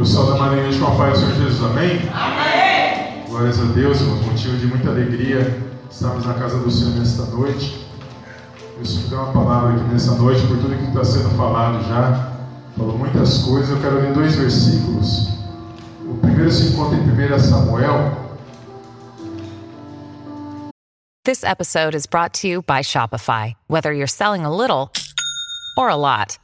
Eu saúdo a Marinha com a paz do Senhor Jesus, amém? Amém! Glórias a Deus, irmãos, motivo de muita alegria estarmos na casa do Senhor nesta noite. Deus me deu uma palavra aqui nessa noite, por tudo que está sendo falado já. Falou muitas coisas, eu quero ler dois versículos. O primeiro se encontra em 1 Samuel. This episode is brought to you by Shopify. Whether you're selling a little or a lot.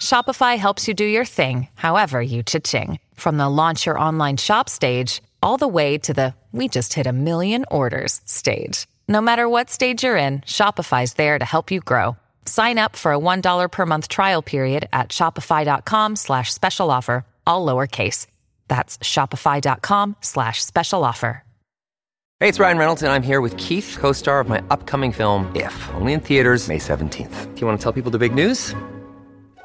Shopify helps you do your thing, however you cha-ching. From the launch your online shop stage, all the way to the we just hit a million orders stage. No matter what stage you're in, Shopify's there to help you grow. Sign up for a $1 per month trial period at shopify.com slash special offer, all lowercase. That's shopify.com slash special offer. Hey, it's Ryan Reynolds, and I'm here with Keith, co-star of my upcoming film, If, only in theaters May 17th. Do you want to tell people the big news?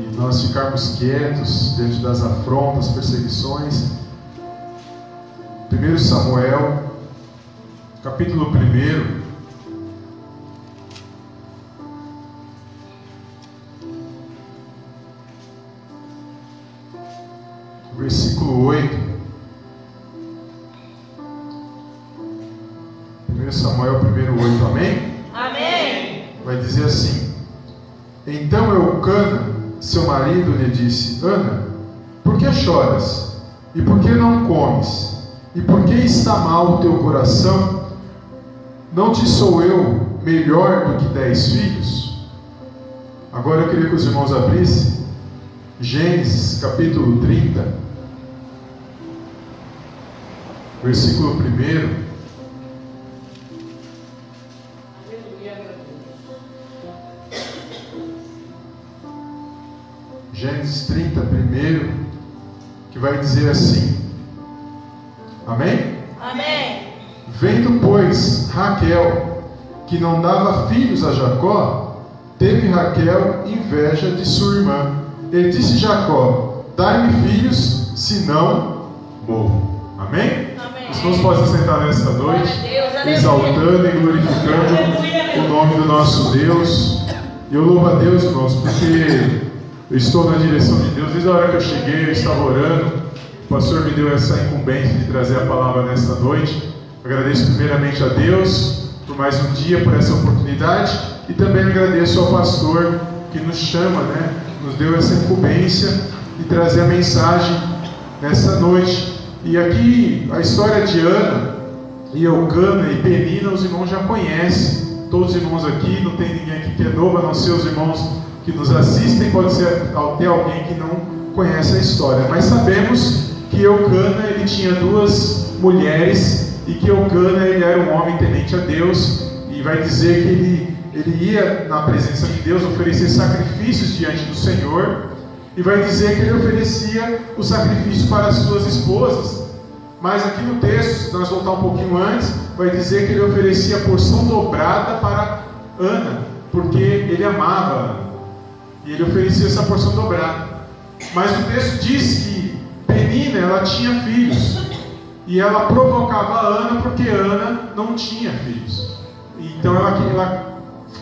E nós ficarmos quietos diante das afrontas, perseguições. 1 Samuel, capítulo 1. Versículo 8. 1 Samuel 1, 8, amém? Amém. Vai dizer assim: Então Eucana seu marido lhe disse: Ana, por que choras? E por que não comes? E por que está mal o teu coração? Não te sou eu melhor do que dez filhos? Agora eu queria que os irmãos abrissem Gênesis capítulo 30, versículo 1. Gênesis 30, primeiro, que vai dizer assim: Amém? Amém. Vendo, pois, Raquel, que não dava filhos a Jacó, teve Raquel inveja de sua irmã. E disse Jacó: Dai-me filhos, senão morro. Amém? Amém. Os irmãos podem sentar nesta noite, exaltando e glorificando o nome do nosso Deus. E eu louvo a Deus, irmãos, porque eu estou na direção de Deus. Desde a hora que eu cheguei, eu estava orando. O pastor me deu essa incumbência de trazer a palavra nesta noite. Agradeço primeiramente a Deus por mais um dia, por essa oportunidade. E também agradeço ao pastor que nos chama, né? Nos deu essa incumbência de trazer a mensagem nessa noite. E aqui a história de Ana e Eucana e Penina, os irmãos já conhecem. Todos os irmãos aqui, não tem ninguém aqui que é novo, a não ser os irmãos que nos assistem, pode ser até alguém que não conhece a história, mas sabemos que Eucana ele tinha duas mulheres e que Eucana ele era um homem tenente a Deus e vai dizer que ele, ele ia na presença de Deus oferecer sacrifícios diante do Senhor e vai dizer que ele oferecia o sacrifício para as suas esposas. Mas aqui no texto, nós voltar um pouquinho antes, vai dizer que ele oferecia porção dobrada para Ana, porque ele amava Ana. E ele oferecia essa porção dobrada. Mas o texto diz que Penina ela tinha filhos. E ela provocava Ana porque Ana não tinha filhos. Então ela, ela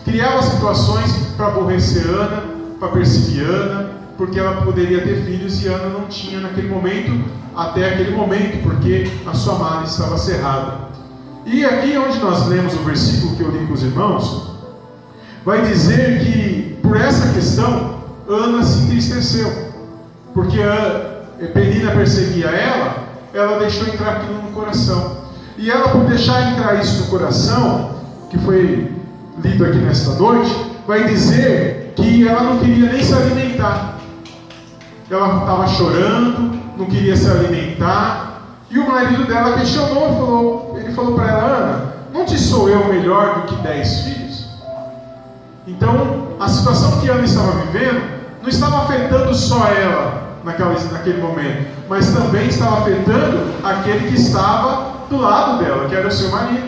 criava situações para aborrecer Ana, para perseguir Ana, porque ela poderia ter filhos e Ana não tinha naquele momento, até aquele momento, porque a sua madre estava cerrada. E aqui onde nós lemos o versículo que eu li com os irmãos, vai dizer que por essa questão, Ana se entristeceu, porque a Penina perseguia ela, ela deixou entrar aquilo no coração. E ela, por deixar entrar isso no coração, que foi lido aqui nesta noite, vai dizer que ela não queria nem se alimentar. Ela estava chorando, não queria se alimentar. E o marido dela questionou, falou, ele falou para ela, Ana, não te sou eu melhor do que dez filhos? Então, a situação que Ana estava vivendo não estava afetando só ela, naquela, naquele momento, mas também estava afetando aquele que estava do lado dela, que era o seu marido.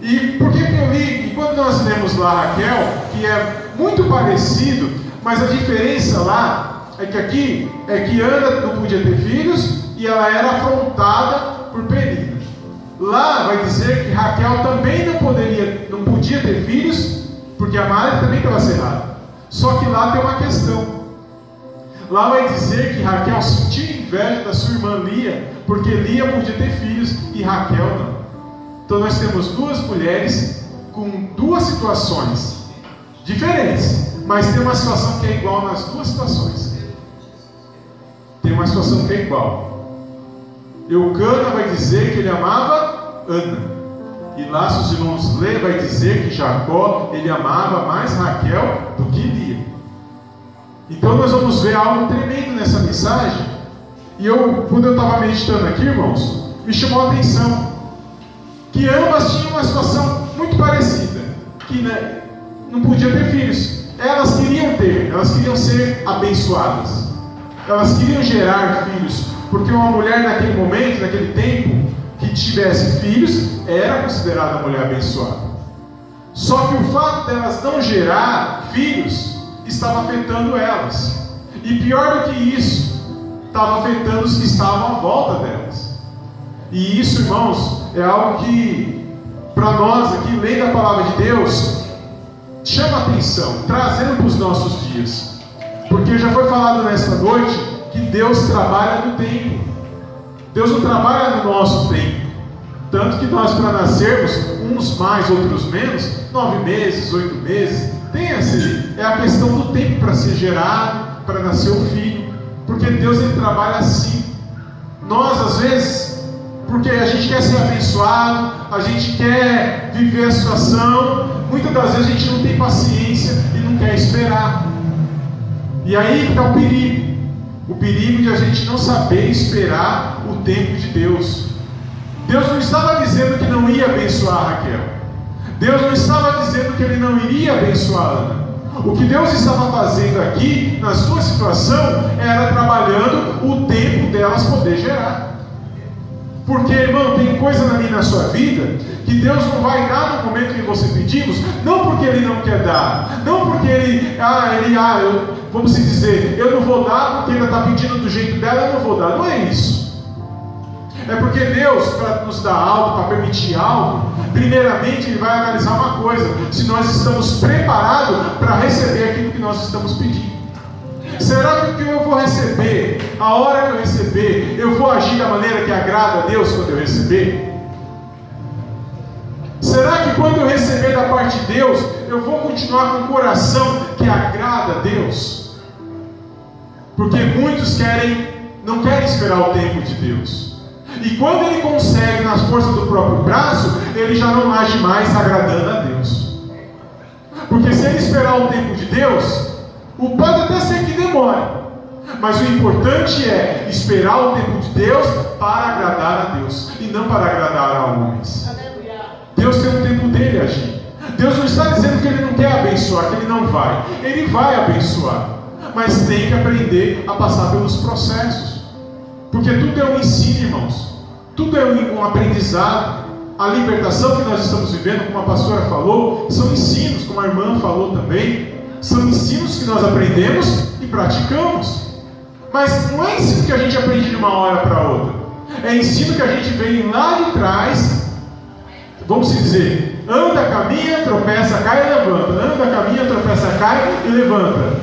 E por que, eu li? E quando nós lemos lá Raquel, que é muito parecido, mas a diferença lá é que aqui é que Ana não podia ter filhos e ela era afrontada por Penina. Lá vai dizer que Raquel também não poderia, não podia ter filhos, porque a Mara também estava cerrada. Só que lá tem uma questão. Lá vai dizer que Raquel sentia inveja da sua irmã Lia, porque Lia podia ter filhos e Raquel não. Então nós temos duas mulheres com duas situações diferentes, mas tem uma situação que é igual nas duas situações. Tem uma situação que é igual. Eucana vai dizer que ele amava Ana. E lá, se os irmãos ler, vai dizer que Jacó ele amava mais Raquel do que Lia. Então nós vamos ver algo tremendo nessa mensagem. E eu, quando eu estava meditando aqui, irmãos, me chamou a atenção que ambas tinham uma situação muito parecida, que né, não podia ter filhos. Elas queriam ter, elas queriam ser abençoadas. Elas queriam gerar filhos, porque uma mulher naquele momento, naquele tempo, que tivesse filhos, era considerada mulher abençoada. Só que o fato delas não gerar filhos estava afetando elas. E pior do que isso, estava afetando os que estavam à volta delas. E isso, irmãos, é algo que, para nós aqui, lendo a palavra de Deus, chama atenção, trazendo para os nossos dias. Porque já foi falado nesta noite que Deus trabalha no tempo. Deus não trabalha no nosso tempo. Tanto que nós, para nascermos, uns mais, outros menos, nove meses, oito meses, tem esse, é a questão do tempo para ser gerado, para nascer o filho, porque Deus ele trabalha assim. Nós às vezes, porque a gente quer ser abençoado, a gente quer viver a situação, muitas das vezes a gente não tem paciência e não quer esperar. E aí está o perigo, o perigo de a gente não saber esperar o tempo de Deus. Deus não estava dizendo que não ia abençoar Raquel. Deus não estava dizendo que ele não iria abençoar Ana. O que Deus estava fazendo aqui, na sua situação, era trabalhando o tempo delas poder gerar. Porque, irmão, tem coisa na minha na sua vida que Deus não vai dar no momento que você pedimos, não porque Ele não quer dar, não porque Ele, ah, Ele, ah, eu, vamos dizer, eu não vou dar porque Ele está pedindo do jeito dela, eu não vou dar. Não é isso. É porque Deus, para nos dar algo, para permitir algo, primeiramente Ele vai analisar uma coisa: se nós estamos preparados para receber aquilo que nós estamos pedindo. Será que o que eu vou receber, a hora que eu receber, eu vou agir da maneira que agrada a Deus quando eu receber? Será que quando eu receber da parte de Deus, eu vou continuar com um coração que agrada a Deus? Porque muitos querem, não querem esperar o tempo de Deus. E quando ele consegue, nas forças do próprio braço, ele já não age mais agradando a Deus. Porque se ele esperar o tempo de Deus, o pode até ser que demore. Mas o importante é esperar o tempo de Deus para agradar a Deus e não para agradar a homens. Deus tem o tempo dele agir. Deus não está dizendo que ele não quer abençoar, que ele não vai. Ele vai abençoar. Mas tem que aprender a passar pelos processos. Porque tudo é um ensino, irmãos. Tudo é um aprendizado. A libertação que nós estamos vivendo, como a pastora falou, são ensinos, como a irmã falou também. São ensinos que nós aprendemos e praticamos. Mas não é ensino que a gente aprende de uma hora para outra. É ensino que a gente vem lá de trás. Vamos dizer, anda, caminha, tropeça, cai e levanta. Anda, caminha, tropeça, cai e levanta.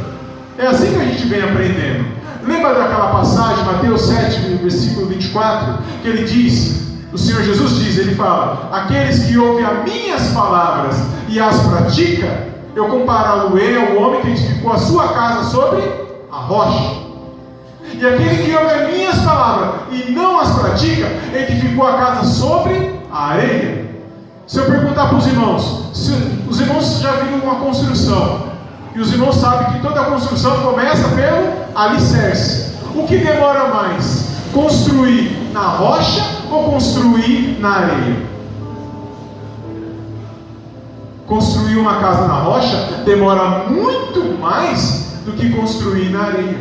É assim que a gente vem aprendendo. Lembra daquela passagem, Mateus 7, versículo 24, que ele diz, o Senhor Jesus diz, ele fala: Aqueles que ouvem as minhas palavras e as praticam, eu compará-lo-ei ao homem que edificou a sua casa sobre a rocha. E aquele que ouve as minhas palavras e não as pratica, edificou a casa sobre a areia. Se eu perguntar para os irmãos, os irmãos já viram uma construção, e os irmãos sabem que toda construção começa pelo alicerce. O que demora mais? Construir na rocha ou construir na areia? Construir uma casa na rocha demora muito mais do que construir na areia.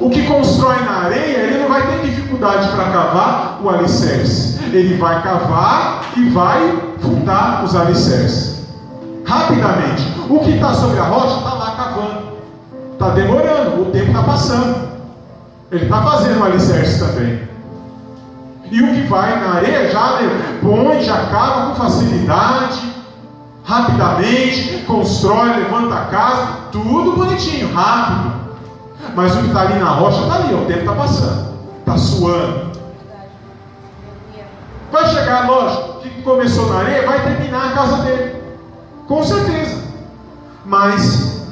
o que constrói na areia, ele não vai ter dificuldade para cavar o alicerce. Ele vai cavar e vai fundar os alicerces. Rapidamente. O que está sobre a rocha está lá cavando. Está demorando, o tempo está passando. Ele está fazendo o alicerce também. E o que vai na areia já põe, já cava com facilidade, rapidamente, constrói, levanta a casa, tudo bonitinho, rápido. Mas o que está ali na rocha está ali, o tempo está passando, está suando. Vai chegar, lógico, que começou na areia, vai terminar a casa dele. Com certeza. Mas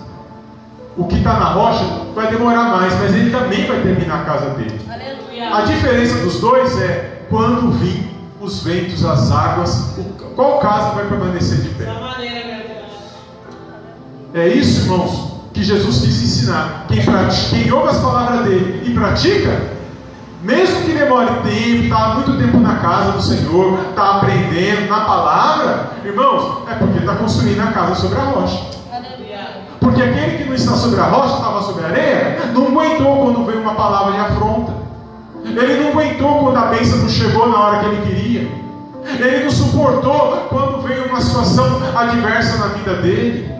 o que está na rocha vai demorar mais, mas ele também vai terminar a casa dele. Aleluia. A diferença dos dois é quando vir os ventos, as águas, qual casa vai permanecer de pé? É isso, irmãos, que Jesus quis ensinar. Quem, pratica, quem ouve as palavras dele e pratica, mesmo que demore tempo, está muito tempo na casa do Senhor, está aprendendo na palavra, irmãos, é porque está construindo a casa sobre a rocha. Porque aquele que não está sobre a rocha, estava sobre a areia, não aguentou quando veio uma palavra de afronta. Ele não aguentou quando a bênção não chegou na hora que ele queria. Ele não suportou quando veio uma situação adversa na vida dele.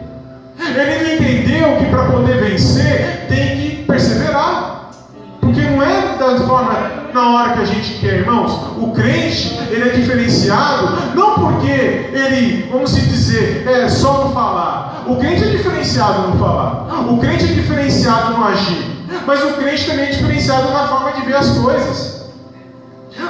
Ele não entendeu que para poder vencer tem que perseverar. Porque não é da forma na hora que a gente quer, irmãos. O crente, ele é diferenciado, não porque ele, vamos dizer, é só no falar. O crente é diferenciado no falar. O crente é diferenciado no agir. Mas o crente também é diferenciado na forma de ver as coisas.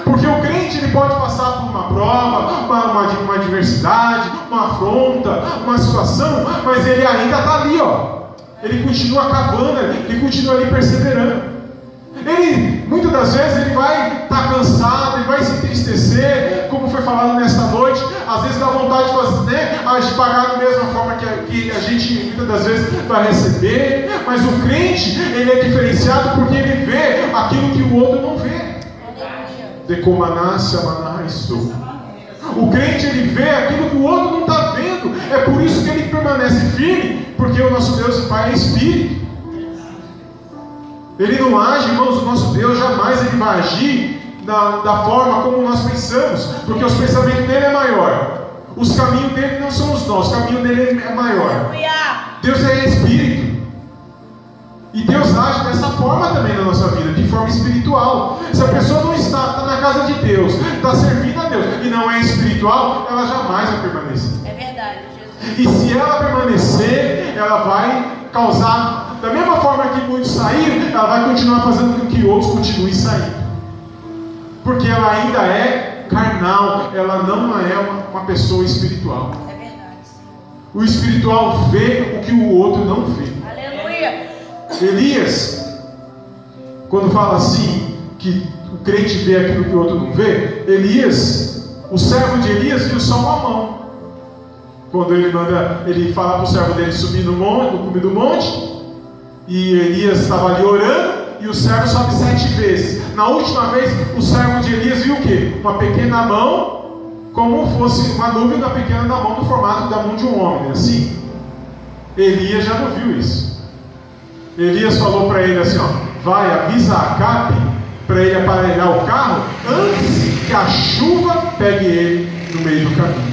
Porque o crente ele pode passar por uma prova, uma, uma, uma adversidade, uma afronta, uma situação, mas ele ainda está ali, ó. Ele continua cavando, ele continua ali perseverando. Ele, muitas das vezes, ele vai estar tá cansado, ele vai se entristecer, como foi falado nesta noite. Às vezes dá vontade de, fazer, né, de pagar da mesma forma que a, gente, muitas das vezes, vai receber. Mas o crente, ele é diferenciado porque ele vê aquilo que o outro não vê. Decomanássia manaisto. O crente, ele vê aquilo que o outro não está vendo. É por isso que ele permanece firme, porque o nosso Deus e Pai é Espírito. Ele não age, irmãos, o nosso Deus jamais ele vai agir da, da forma como nós pensamos, porque os pensamentos dele é maior. Os caminhos dele não são os nossos, o caminho dele é maior. Deus é espírito. E Deus age dessa forma também na nossa vida, de forma espiritual. Se a pessoa não está, está na casa de Deus, está servindo a Deus e não é espiritual, ela jamais vai permanecer. É verdade, Jesus. E se ela permanecer, ela vai causar da mesma forma que muitos saíram, ela vai continuar fazendo com que outros continuem saindo. Porque ela ainda é carnal, ela não é uma, uma pessoa espiritual. É verdade. O espiritual vê o que o outro não vê. Aleluia. Elias, quando fala assim, que o crente vê aquilo que o outro não vê, Elias, o servo de Elias viu só uma mão. Quando ele manda, ele fala para o servo dele subir no monte, no cume do monte, e Elias estava ali orando, e o servo sobe sete vezes. Na última vez, o servo de Elias viu o quê? Uma pequena mão, como fosse uma nuvem da pequena da mão, do formato da mão de um homem, assim. Elias já não viu isso. Elias falou para ele assim: ó, vai, avisa a Acabe para ele aparelhar o carro antes que a chuva pegue ele no meio do caminho.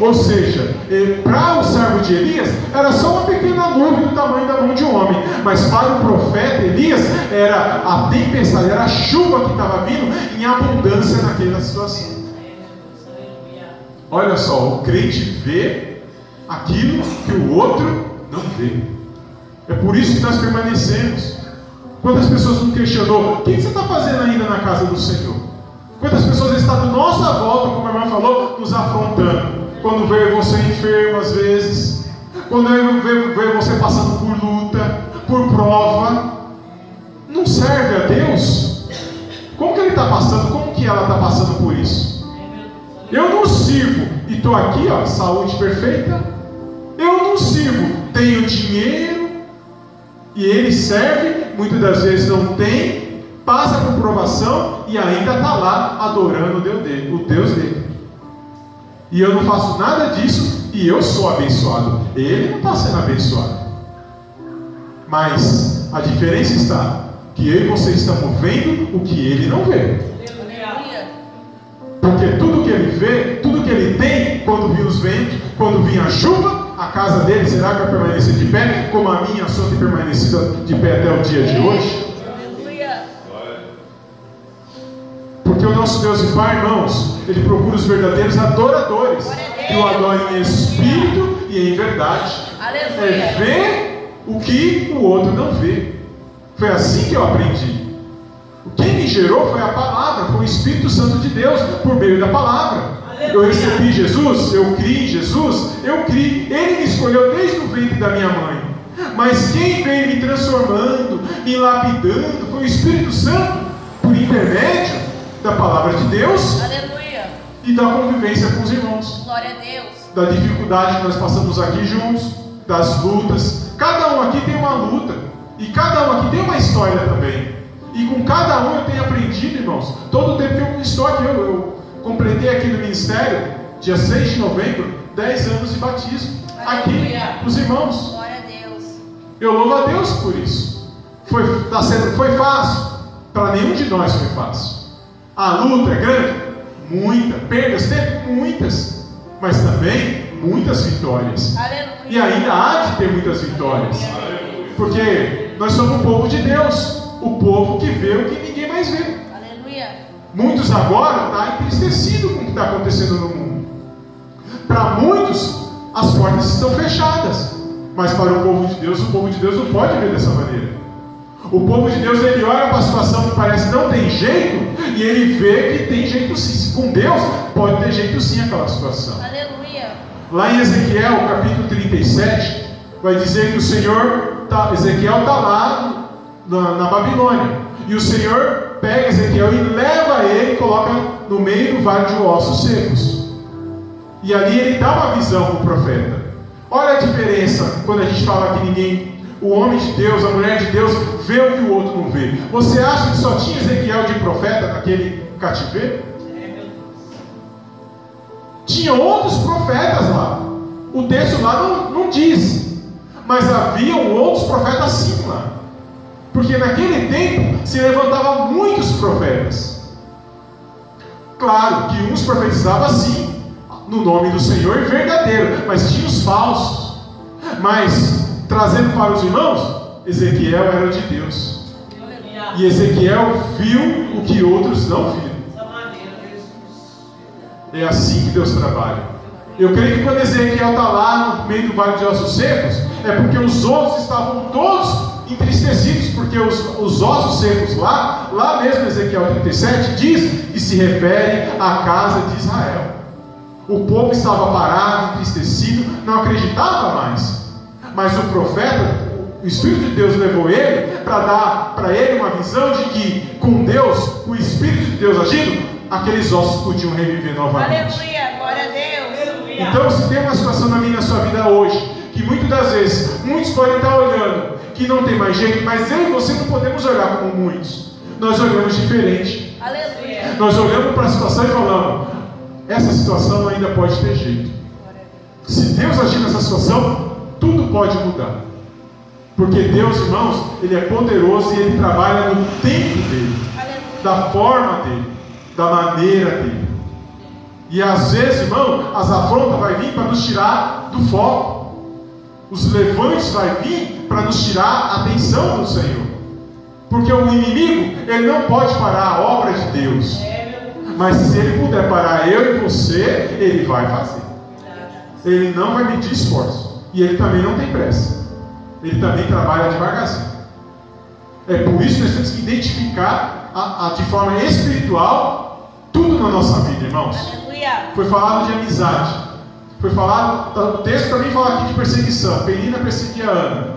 Ou seja, para o servo de Elias, era só uma pequena nuvem do tamanho da mão de um homem. Mas para o profeta Elias, era a tempestade, era a chuva que estava vindo em abundância naquela situação. Olha só, o crente vê aquilo que o outro não vê. É por isso que nós permanecemos. Quantas pessoas não questionou, o que você está fazendo ainda na casa do Senhor? Quantas pessoas estão do nossa volta, como a irmã falou, nos afrontando? Quando vê você enfermo às vezes, quando vê, vê você passando por luta, por prova, não serve a Deus? Como que ele está passando? Como que ela está passando por isso? Eu não sirvo e estou aqui, ó, saúde perfeita. Eu não sirvo, tenho dinheiro e ele serve, muitas das vezes não tem, passa por provação e ainda está lá adorando o Deus dele. E eu não faço nada disso e eu sou abençoado. Ele não está sendo abençoado. Mas a diferença está que eu e você estamos vendo o que ele não vê. Porque tudo que ele vê, tudo que ele tem, quando vir os ventos, quando vir a chuva, a casa dele será que vai permanecer de pé, como a minha, a sua tem permanecido de pé até o dia de hoje? Porque o nosso Deus e Pai, irmãos, Ele procura os verdadeiros adoradores, que o adorem em espírito e em verdade. É ver o que o outro não vê. Foi assim que eu aprendi. Quem me gerou foi a palavra, foi o Espírito Santo de Deus, por meio da palavra. Eu recebi Jesus, eu criei em Jesus, eu criei. Ele me escolheu desde o ventre da minha mãe. Mas quem veio me transformando, me lapidando, foi o Espírito Santo, por intermédio da palavra de Deus Aleluia. e da convivência com os irmãos Glória a Deus. da dificuldade que nós passamos aqui juntos, das lutas. Cada um aqui tem uma luta, e cada um aqui tem uma história também. E com cada um eu tenho aprendido, irmãos. Todo o tempo que eu estou aqui, eu, eu completei aqui no ministério, dia 6 de novembro, 10 anos de batismo. Aqui, Aleluia. os irmãos. Glória a Deus. Eu louvo a Deus por isso. Foi, tá sendo, foi fácil. Para nenhum de nós foi fácil. A luta é grande? Muita. Perdas teve? Muitas. Mas também muitas vitórias. Aleluia. E ainda há de ter muitas vitórias. Porque nós somos o povo de Deus. O povo que vê o que ninguém mais vê. Aleluia. Muitos agora estão entristecidos com o que está acontecendo no mundo. Para muitos, as portas estão fechadas. Mas para o povo de Deus, o povo de Deus não pode ver dessa maneira. O povo de Deus, ele olha para a situação que parece não tem jeito, e ele vê que tem jeito sim. Com Deus, pode ter jeito sim aquela situação. Aleluia. Lá em Ezequiel, capítulo 37, vai dizer que o Senhor, tá, Ezequiel está lá na, na Babilônia. E o Senhor pega Ezequiel e leva ele e coloca no meio do vale de ossos secos. E ali ele dá uma visão para o profeta. Olha a diferença quando a gente fala que ninguém, o homem de Deus, a mulher de Deus, vê o que o outro não vê. Você acha que só tinha Ezequiel de profeta naquele cativeiro? Tinha outros profetas lá. O texto lá não, não diz. Mas haviam outros profetas sim lá. Porque naquele tempo se levantavam muitos profetas. Claro que uns profetizavam sim, no nome do Senhor verdadeiro, mas tinha os falsos. Mas, trazendo para os irmãos, Ezequiel era de Deus. E Ezequiel viu o que outros não viram. É assim que Deus trabalha. Eu creio que quando Ezequiel está lá no meio do vale de ossos secos, é porque os outros estavam todos entristecidos, porque os, os ossos secos lá, lá mesmo Ezequiel 37, diz e se refere à casa de Israel. O povo estava parado, entristecido, não acreditava mais. Mas o profeta, o Espírito de Deus levou ele para dar para ele uma visão de que com Deus, o Espírito de Deus agindo, aqueles ossos podiam reviver novamente. Aleluia. Glória a Deus. Então, se tem uma situação na minha na sua vida hoje, que muitas das vezes, muitos podem estar olhando, que não tem mais jeito, mas eu e você não podemos olhar como muitos. Nós olhamos diferente. Aleluia. Nós olhamos para a situação e falamos: essa situação ainda pode ter jeito. Se Deus agir nessa situação, tudo pode mudar. Porque Deus, irmãos, Ele é poderoso e Ele trabalha no tempo dele, da forma dele, da maneira dele. E às vezes, irmão, as afrontas vai vir para nos tirar do foco. Os levantes vai vir para nos tirar a atenção do Senhor. Porque o inimigo, ele não pode parar a obra de Deus. Mas se ele puder parar eu e você, ele vai fazer. Ele não vai medir esforço. E ele também não tem pressa. Ele também trabalha devagarzinho. É por isso que nós temos que identificar a, a, de forma espiritual tudo na nossa vida, irmãos. Aleluia. Foi falado de amizade. Foi falado, o texto também fala aqui de perseguição. Penina perseguia Ana.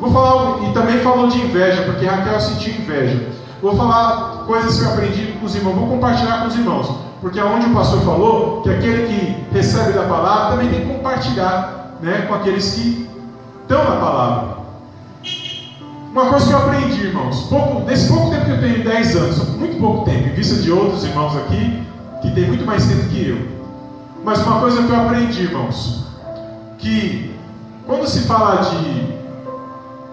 Vou falar, e também falou de inveja, porque Raquel sentiu inveja. Vou falar coisas que eu aprendi com os irmãos, vou compartilhar com os irmãos. Porque aonde o pastor falou que aquele que recebe da palavra também tem que compartilhar né, com aqueles que estão na palavra. Uma coisa que eu aprendi, irmãos, pouco, nesse pouco tempo que eu tenho, 10 anos, muito pouco tempo, em vista de outros irmãos aqui, que tem muito mais tempo que eu. Mas uma coisa que eu aprendi, irmãos, que quando se fala de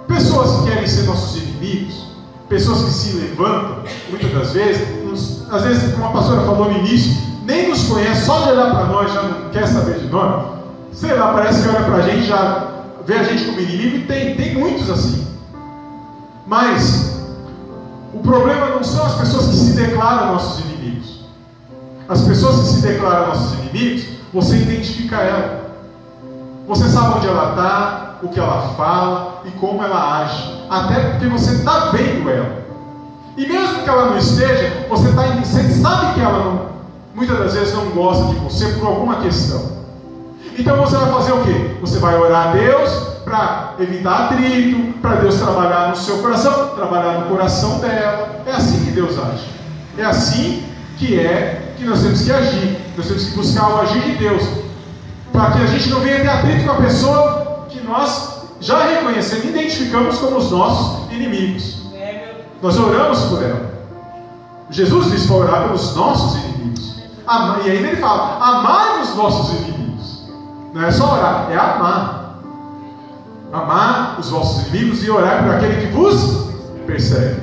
pessoas que querem ser nossos inimigos, pessoas que se levantam, muitas das vezes, nos, às vezes, como a pastora falou no início, nem nos conhece, só de olhar para nós já não quer saber de nós. Sei lá, parece que olha para a gente, já vê a gente como inimigo, e tem, tem muitos assim. Mas o problema não são as pessoas que se declaram nossos inimigos. As pessoas que se declaram nossos inimigos, você identifica ela. Você sabe onde ela está, o que ela fala e como ela age. Até porque você está vendo ela. E mesmo que ela não esteja, você, tá, você sabe que ela não, muitas das vezes não gosta de você por alguma questão. Então você vai fazer o quê? Você vai orar a Deus para evitar atrito, para Deus trabalhar no seu coração, trabalhar no coração dela. É assim que Deus age. É assim que é que nós temos que agir. Nós temos que buscar o agir de Deus. Para que a gente não venha ter atrito com a pessoa que nós já reconhecemos, identificamos como os nossos inimigos. Nós oramos por ela. Jesus disse para orar pelos nossos inimigos. E ainda ele fala: amai os vossos inimigos. Não é só orar, é amar. Amar os vossos inimigos e orar por aquele que vos persegue.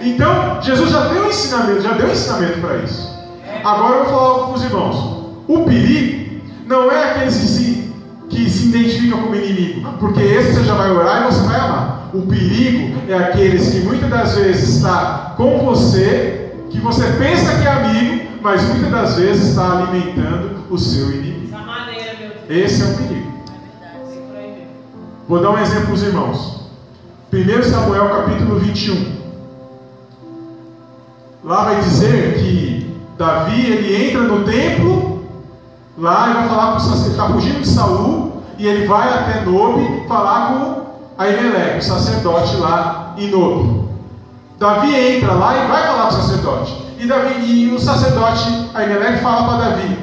Então, Jesus já deu ensinamento, já deu ensinamento para isso. Agora eu vou falar com os irmãos. O perigo não é aqueles que se, que se identificam como inimigo, porque esse você já vai orar e você vai amar. O perigo é aqueles que muitas das vezes está com você, que você pensa que é amigo, mas muitas das vezes está alimentando o seu inimigo. Esse é o perigo. Vou dar um exemplo para os irmãos. 1 Samuel capítulo 21. Lá vai dizer que Davi ele entra no templo, lá e vai falar com o está fugindo de Saul, e ele vai até Nobe falar com Aimeleque, o sacerdote lá em Nobe. Davi entra lá e vai falar com o sacerdote. E, Davi, e o sacerdote Aimeleque fala para Davi: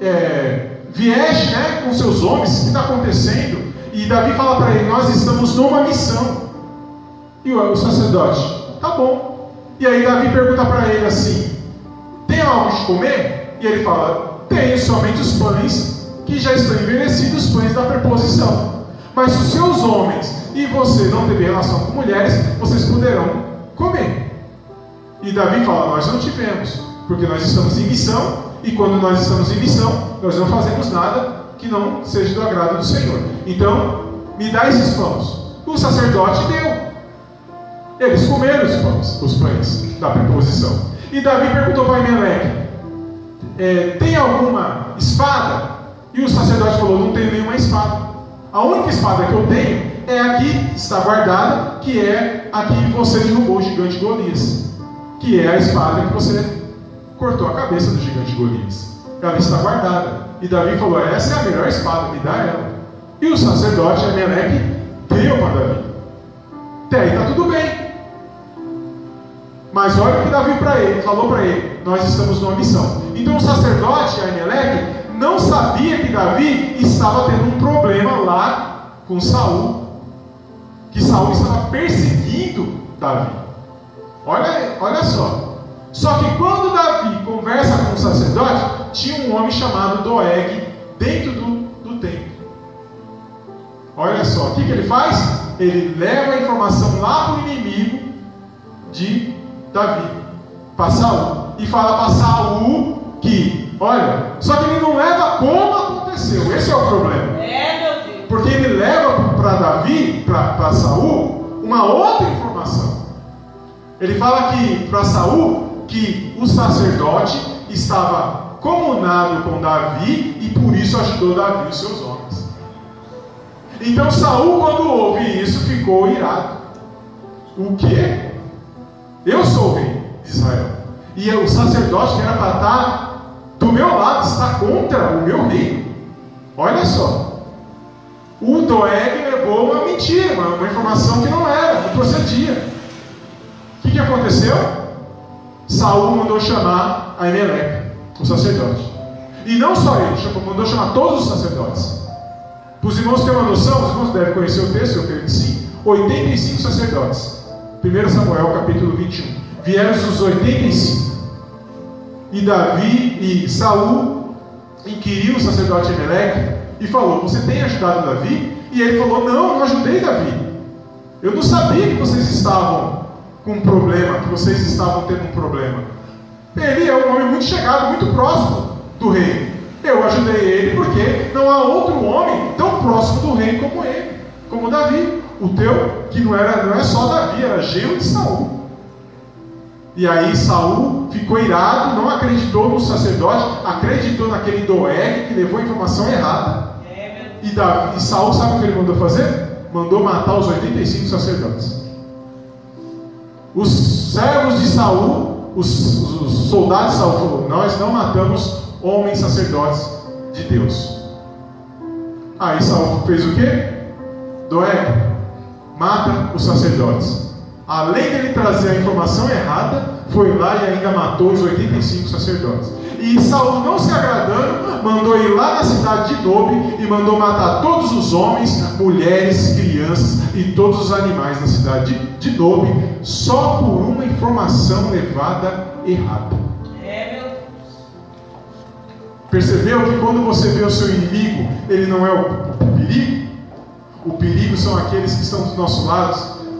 é, Vieste né, com seus homens, o que está acontecendo? E Davi fala para ele: Nós estamos numa missão. E o, sacerdote: Tá bom. E aí Davi pergunta para ele assim: Tem algo de comer? E ele fala: Tenho somente os pães que já estão envelhecidos, os pães da preposição. Mas se os seus homens e você não tiver relação com mulheres, vocês poderão comer. E Davi fala: Nós não tivemos, porque nós estamos em missão, e quando nós estamos em missão, nós não fazemos nada que não seja do agrado do Senhor. Então, me dá esses pães. O sacerdote deu. Eles comeram os pães, os pães da preposição. E Davi perguntou para Emelec: é, Tem alguma espada? E o sacerdote falou: Não tenho nenhuma espada. A única espada que eu tenho é aqui, está guardada, que é a que você derrubou o gigante Golias. Que é a espada que você cortou a cabeça do gigante Golias. Ela está guardada. E Davi falou: Essa é a melhor espada, me dá ela. E o sacerdote Emelec deu para Davi. Até aí está tudo bem. Mas olha o que Davi para ele, falou para ele: Nós estamos numa missão. Então o sacerdote Ahimelech não sabia que Davi estava tendo um problema lá com Saul, que Saul estava perseguindo Davi. Olha, olha só. Só que quando Davi conversa com o sacerdote, tinha um homem chamado Doeg dentro do, do templo. Olha só, o que, que ele faz? Ele leva a informação lá para o inimigo de Davi, para Saul, e fala para Saul que, olha, só que ele não leva como aconteceu, esse é o problema. É, meu Deus. Porque ele leva para Davi, para Saul, uma outra informação. Ele fala que para Saul que o sacerdote estava comunado com Davi e por isso ajudou Davi e seus homens. Então Saul, quando ouve isso, ficou irado. O que? Eu sou o rei de Israel. E o sacerdote que era para estar do meu lado está contra o meu reino. Olha só. O Doeg levou uma mentira, uma, informação que não era, não procedia. O que, que aconteceu? Saul mandou chamar a Emelec, o sacerdote. E não só ele, mandou chamar todos os sacerdotes. Para os irmãos terem uma noção, os irmãos devem conhecer o texto, eu creio que sim. 85 sacerdotes. 1 Samuel capítulo 21. Vieram os 85. E Davi e Saul inquiriu o sacerdote Emelec e falou: Você tem ajudado Davi? E ele falou: Não, não ajudei Davi. Eu não sabia que vocês estavam com um problema, que vocês estavam tendo um problema. Ele é um homem muito chegado, muito próximo do rei. Eu ajudei ele porque não há outro homem tão próximo do rei como ele, como Davi. O teu, que não era não é só Davi, era gelo de Saul. E aí Saul ficou irado, não acreditou no sacerdote, acreditou naquele Doeg que levou a informação errada. E, Davi, e Saul sabe o que ele mandou fazer? Mandou matar os 85 sacerdotes. Os servos de Saul, os, os, os soldados de Saul nós não matamos homens sacerdotes de Deus. Aí Saul fez o quê? Doeg, mata os sacerdotes. Além dele trazer a informação errada, foi lá e ainda matou os 85 sacerdotes. E Saul, não se agradando, mandou ir lá na cidade de Nobe e mandou matar todos os homens, mulheres, crianças e todos os animais na cidade de, de Nobe, só por uma informação levada errada. Percebeu que quando você vê o seu inimigo, ele não é o perigo? O perigo são aqueles que estão dos nossos lados,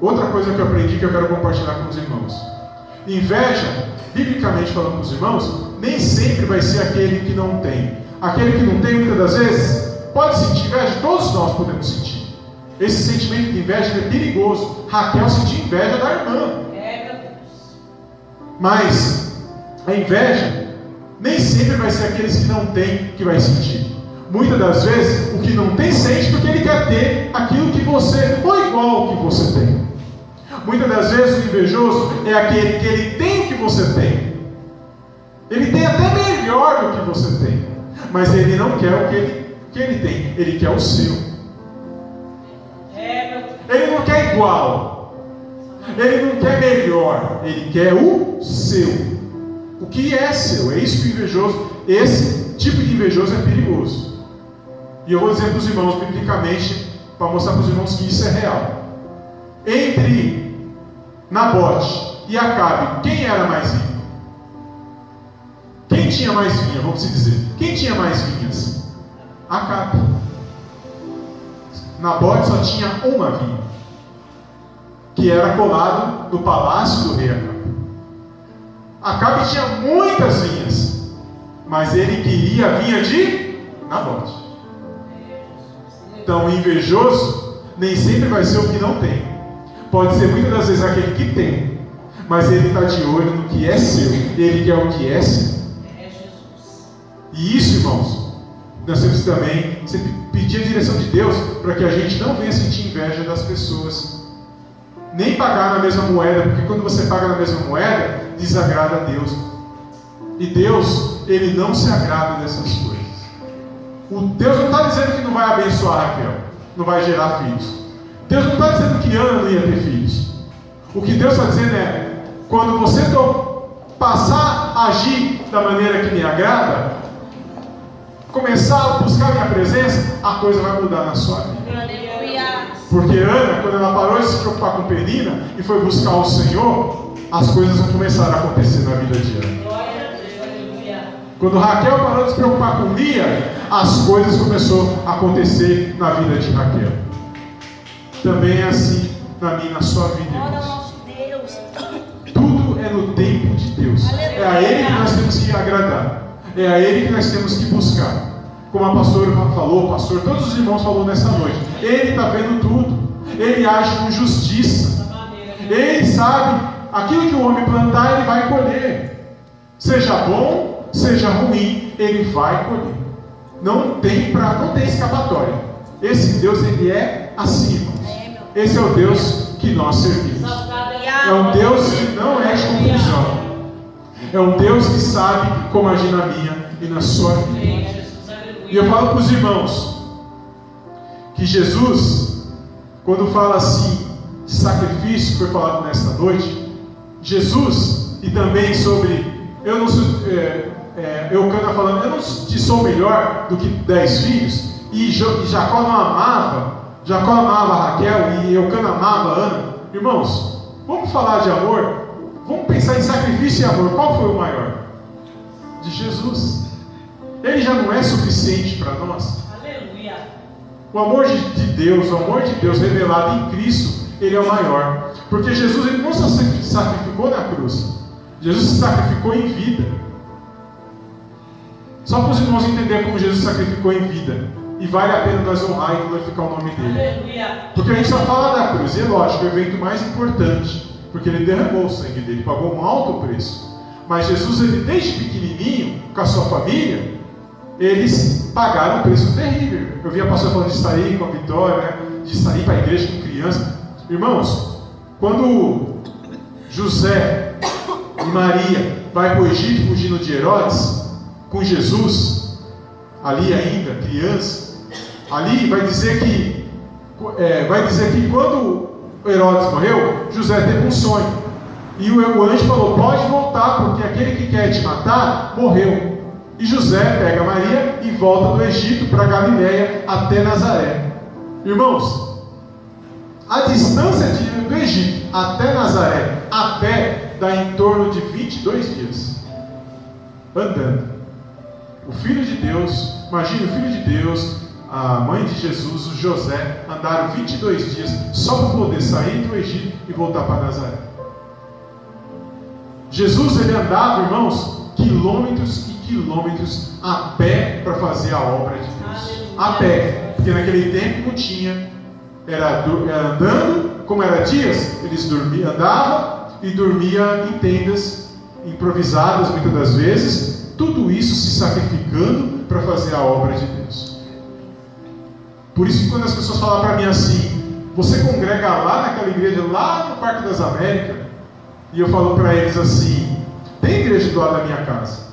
outra coisa que eu aprendi que eu quero compartilhar com os irmãos. Inveja, biblicamente falando com os irmãos, nem sempre vai ser aquele que não tem. Aquele que não tem, muitas das vezes, pode sentir inveja, todos nós podemos sentir. Esse sentimento de inveja é perigoso. Raquel sentiu inveja da irmã. Mas a inveja nem sempre vai ser aqueles que não têm que vai sentir. Muitas das vezes, o que não tem sente porque ele quer ter aquilo que você, ou igual ao que você tem. Muitas das vezes o invejoso é aquele que ele tem o que você tem. Ele tem até melhor do que você tem. Mas ele não quer o que ele, que ele tem, ele quer o seu. Ele não quer igual. Ele não quer melhor, ele quer o seu. O que é seu? É isso que o invejoso, esse tipo de invejoso é perigoso. E eu vou dizer para os irmãos, biblicamente, para mostrar para os irmãos que isso é real. Entre Nabote e Acabe, quem era mais rico? Quem tinha mais vinha, vamos dizer? Quem tinha mais vinhas? Acabe. Nabote só tinha uma vinha, que era colado no palácio do rei Acabe. Acabe tinha muitas vinhas, mas ele queria a vinha de Nabote. Então, invejoso nem sempre vai ser o que não tem. Pode ser muitas das vezes aquele que tem, mas ele está de olho no que é seu, ele quer o que é seu. E isso, irmãos, nós temos também sempre pedir a direção de Deus para que a gente não venha sentir inveja das pessoas, nem pagar na mesma moeda, porque quando você paga na mesma moeda, desagrada a Deus. E Deus, ele não se agrada dessas coisas. O Deus não está dizendo que não vai abençoar Raquel, não vai gerar filhos. Deus não está dizendo que Ana não ia ter filhos. O que Deus está dizendo é: quando você passar a agir da maneira que me agrada, começar a buscar a minha presença, a coisa vai mudar na sua vida. Porque Ana, quando ela parou de se preocupar com Penina e foi buscar o Senhor, as coisas vão começar a acontecer na vida de Ana. Quando Raquel parou de se preocupar com Lia, as coisas começaram a acontecer na vida de Raquel. Também é assim na minha, na sua vida. Irmãos. Tudo é no tempo de Deus. É a Ele que nós temos que agradar. É a Ele que nós temos que buscar. Como a pastora falou, pastor, todos os irmãos falaram nessa noite. Ele está vendo tudo. Ele age com justiça. Ele sabe aquilo que o homem plantar, ele vai colher. Seja bom, seja ruim, ele vai colher. Não tem pra, não tem escapatória. Esse Deus ele é acima. Esse é o Deus que nós servimos. É um Deus que não é de confusão. É um Deus que sabe como agir na minha e na sua vida. E eu falo para os irmãos que Jesus, quando fala assim, sacrifício que foi falado nesta noite, Jesus, e também sobre, eu não sou, é, é, Eucana falando, eu não te sou melhor do que dez filhos, e Jacó não amava, Jacó amava Raquel e Eucana amava Ana. Irmãos, vamos falar de amor? Vamos pensar em sacrifício e amor. Qual foi o maior? De Jesus. Ele já não é suficiente para nós. Aleluia. O amor de Deus, o amor de Deus revelado em Cristo, ele é o maior. Porque Jesus ele não se sacrificou na cruz. Jesus se sacrificou em vida. Só para os irmãos entenderem como Jesus se sacrificou em vida. E vale a pena nós honrar e glorificar o nome dele. Porque a gente só fala da cruz. E é lógico, o evento mais importante. Porque ele derramou o sangue dele, pagou um alto preço. Mas Jesus, ele desde pequenininho, com a sua família, eles pagaram um preço terrível. Eu vi a pastora falando de aí com a Vitória, né? de aí para a igreja com criança. Irmãos, quando José e Maria vai para o Egito fugindo de Herodes, com Jesus, ali ainda, criança, ali vai dizer que é, vai dizer que quando Herodes morreu, José teve um sonho. E o anjo falou: pode voltar, porque aquele que quer te matar morreu. E José pega Maria e volta do Egito para Galiléia até Nazaré. Irmãos, a distância de, do Egito até Nazaré, a pé, dá em torno de 22 dias. Andando. O Filho de Deus, imagine o Filho de Deus, a mãe de Jesus, o José, andaram 22 dias só para poder sair do Egito e voltar para Nazaré. Jesus ele andava, irmãos, quilômetros e quilômetros a pé para fazer a obra de Deus. A pé, porque naquele tempo não tinha, era, era andando, como era dias, eles dormiam, andavam e dormia em tendas improvisadas muitas das vezes, tudo isso se sacrificando para fazer a obra de Deus. Por isso que quando as pessoas falam para mim assim, você congrega lá naquela igreja, lá no Parque das Américas, e eu falo para eles assim, tem igreja do lado da minha casa,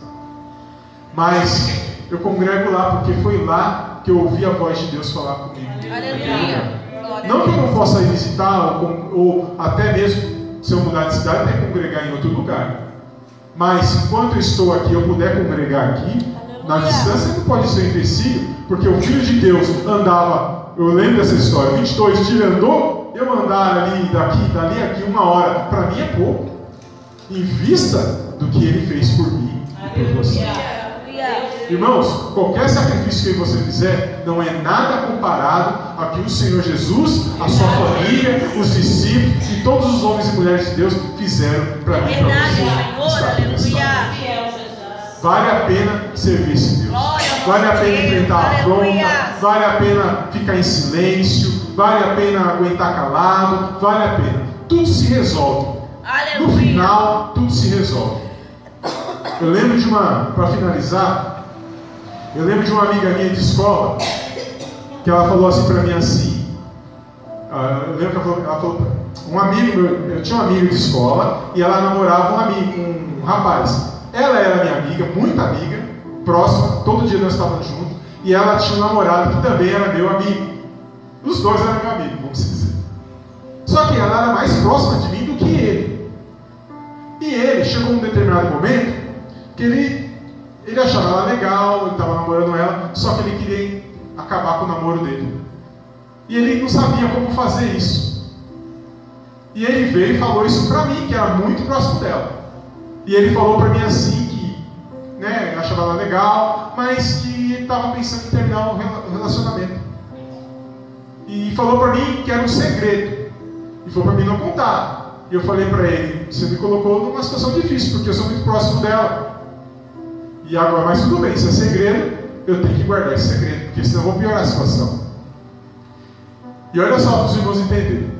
mas eu congrego lá porque foi lá que eu ouvi a voz de Deus falar comigo. Aleluia. Não que eu não possa ir visitar, ou, ou até mesmo se eu mudar de cidade, até congregar em outro lugar. Mas enquanto eu estou aqui, eu puder congregar aqui, na distância não pode ser um empecilho, porque o Filho de Deus andava, eu lembro dessa história, 22 dias andou, eu andar ali, daqui, dali, aqui, uma hora, para mim é pouco, em vista do que ele fez por mim e por você. Irmãos, qualquer sacrifício que você fizer não é nada comparado a que o Senhor Jesus, a sua família, os discípulos e todos os homens e mulheres de Deus fizeram para mim e para você. Vale a pena servir esse Deus. Vale a pena enfrentar a afronta. Vale a pena ficar em silêncio. Vale a pena aguentar calado. Vale a pena. Tudo se resolve. No final, tudo se resolve. Eu lembro de uma, para finalizar, eu lembro de uma amiga minha de escola que ela falou assim para mim assim. Ah, eu lembro que ela falou, ela falou um amigo, eu tinha um amigo de escola e ela namorava um amigo, um rapaz. Ela era minha amiga, muito amiga, próxima, todo dia nós estávamos juntos, e ela tinha um namorado que também era meu amigo. Os dois eram meu amigo, vamos dizer. Só que ela era mais próxima de mim do que ele. E ele chegou um determinado momento que ele, ele achava ela legal, ele estava namorando ela, só que ele queria acabar com o namoro dele. E ele não sabia como fazer isso. E ele veio e falou isso para mim, que era muito próximo dela. E ele falou para mim assim né, achava ela legal, mas que estava pensando em terminar o relacionamento. E falou para mim que era um segredo. E falou para mim não contar. E eu falei para ele, você me colocou numa situação difícil, porque eu sou muito próximo dela. E agora, mas tudo bem, se é segredo, eu tenho que guardar esse segredo, porque senão eu vou piorar a situação. E olha só para os irmãos entenderem.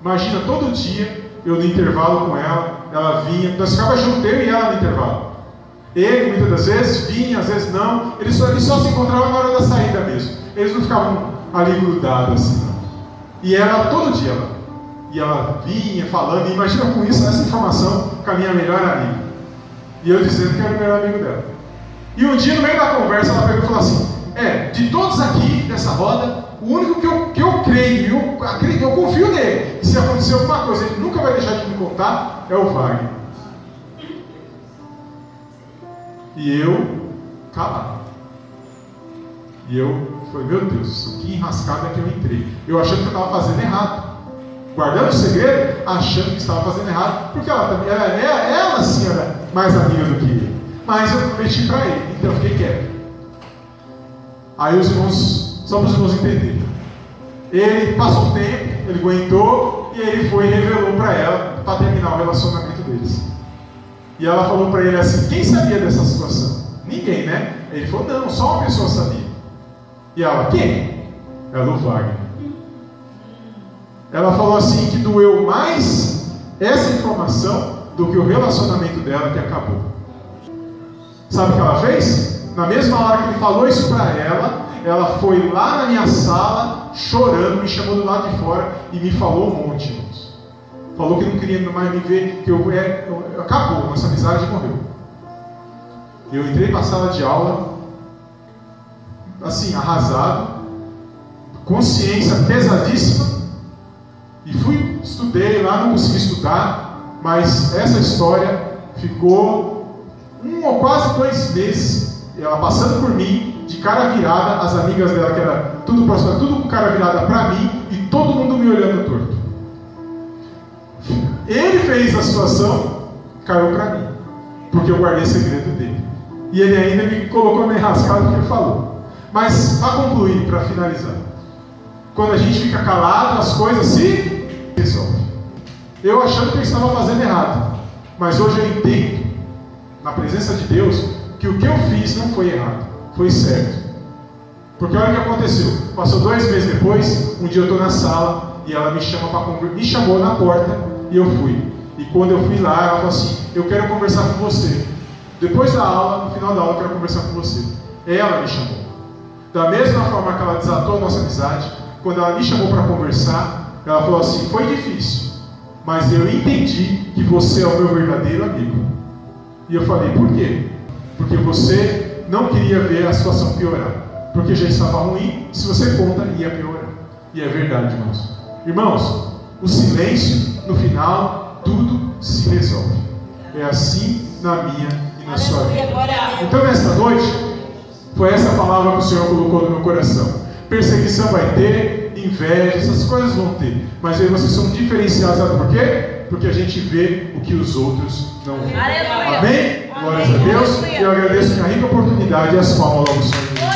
Imagina todo dia eu no intervalo com ela, ela vinha, nós ficava junto, eu e ela no intervalo. Ele, muitas das vezes, vinha, às vezes não. Eles só, eles só se encontravam na hora da saída mesmo. Eles não ficavam ali grudados assim, não. E ela, todo dia, ela, e ela vinha falando, e imagina com isso, essa informação com a minha melhor amiga. E eu dizendo que era o melhor amigo dela. E um dia, no meio da conversa, ela pegou e falou assim: É, de todos aqui dessa roda, o único que eu, que eu creio, eu, eu confio nele, e se acontecer alguma coisa, ele nunca vai deixar de me contar, é o Wagner. E eu, calado. E eu falei, meu Deus, que enrascada que eu entrei. Eu achando que eu estava fazendo errado. Guardando o segredo, achando que estava fazendo errado, porque ela também, ela, ela, ela sim era mais amiga do que ele. Mas eu prometi para ele, então eu fiquei quieto. Aí os irmãos, só para os irmãos entenderem. Ele passou um tempo, ele aguentou, e ele foi e revelou para ela para terminar o relacionamento deles. E ela falou para ele assim: quem sabia dessa situação? Ninguém, né? Ele falou: não, só uma pessoa sabia. E ela: quem? Ela, o Wagner. Ela falou assim que doeu mais essa informação do que o relacionamento dela que acabou. Sabe o que ela fez? Na mesma hora que ele falou isso para ela, ela foi lá na minha sala, chorando, me chamou do lado de fora e me falou um monte, irmãos. Falou que não queria mais me ver, que eu, é, eu, acabou, nossa amizade morreu. Eu entrei para a sala de aula, assim, arrasado, consciência pesadíssima, e fui, estudei lá, não consegui estudar, mas essa história ficou um ou quase dois meses, ela passando por mim, de cara virada, as amigas dela, que era tudo próximo, tudo com cara virada para mim, e todo mundo me olhando torto. Ele fez a situação, caiu para mim, porque eu guardei segredo dele. E ele ainda me colocou na enrascada que ele falou. Mas, para concluir, para finalizar, quando a gente fica calado, as coisas se resolvem. Eu achando que eu estava fazendo errado, mas hoje eu entendo, na presença de Deus, que o que eu fiz não foi errado, foi certo. Porque olha o que aconteceu. Passou dois meses depois, um dia eu estou na sala e ela me chama para me chamou na porta e eu fui. E quando eu fui lá, ela falou assim: Eu quero conversar com você. Depois da aula, no final da aula, eu quero conversar com você. Ela me chamou. Da mesma forma que ela desatou a nossa amizade, quando ela me chamou para conversar, ela falou assim: Foi difícil, mas eu entendi que você é o meu verdadeiro amigo. E eu falei: Por quê? Porque você não queria ver a situação piorar. Porque já estava ruim, se você conta, ia piorar. E é verdade, irmãos. Irmãos, o silêncio, no final, tudo se resolve. É assim na minha e na sua vida. Então, nesta noite, foi essa palavra que o Senhor colocou no meu coração. Perseguição vai ter, inveja, essas coisas vão ter. Mas aí vocês são diferenciados, sabe por quê? Porque a gente vê o que os outros não veem. Amém? Glórias a Deus. Eu agradeço a rica oportunidade e as palmas ao Senhor.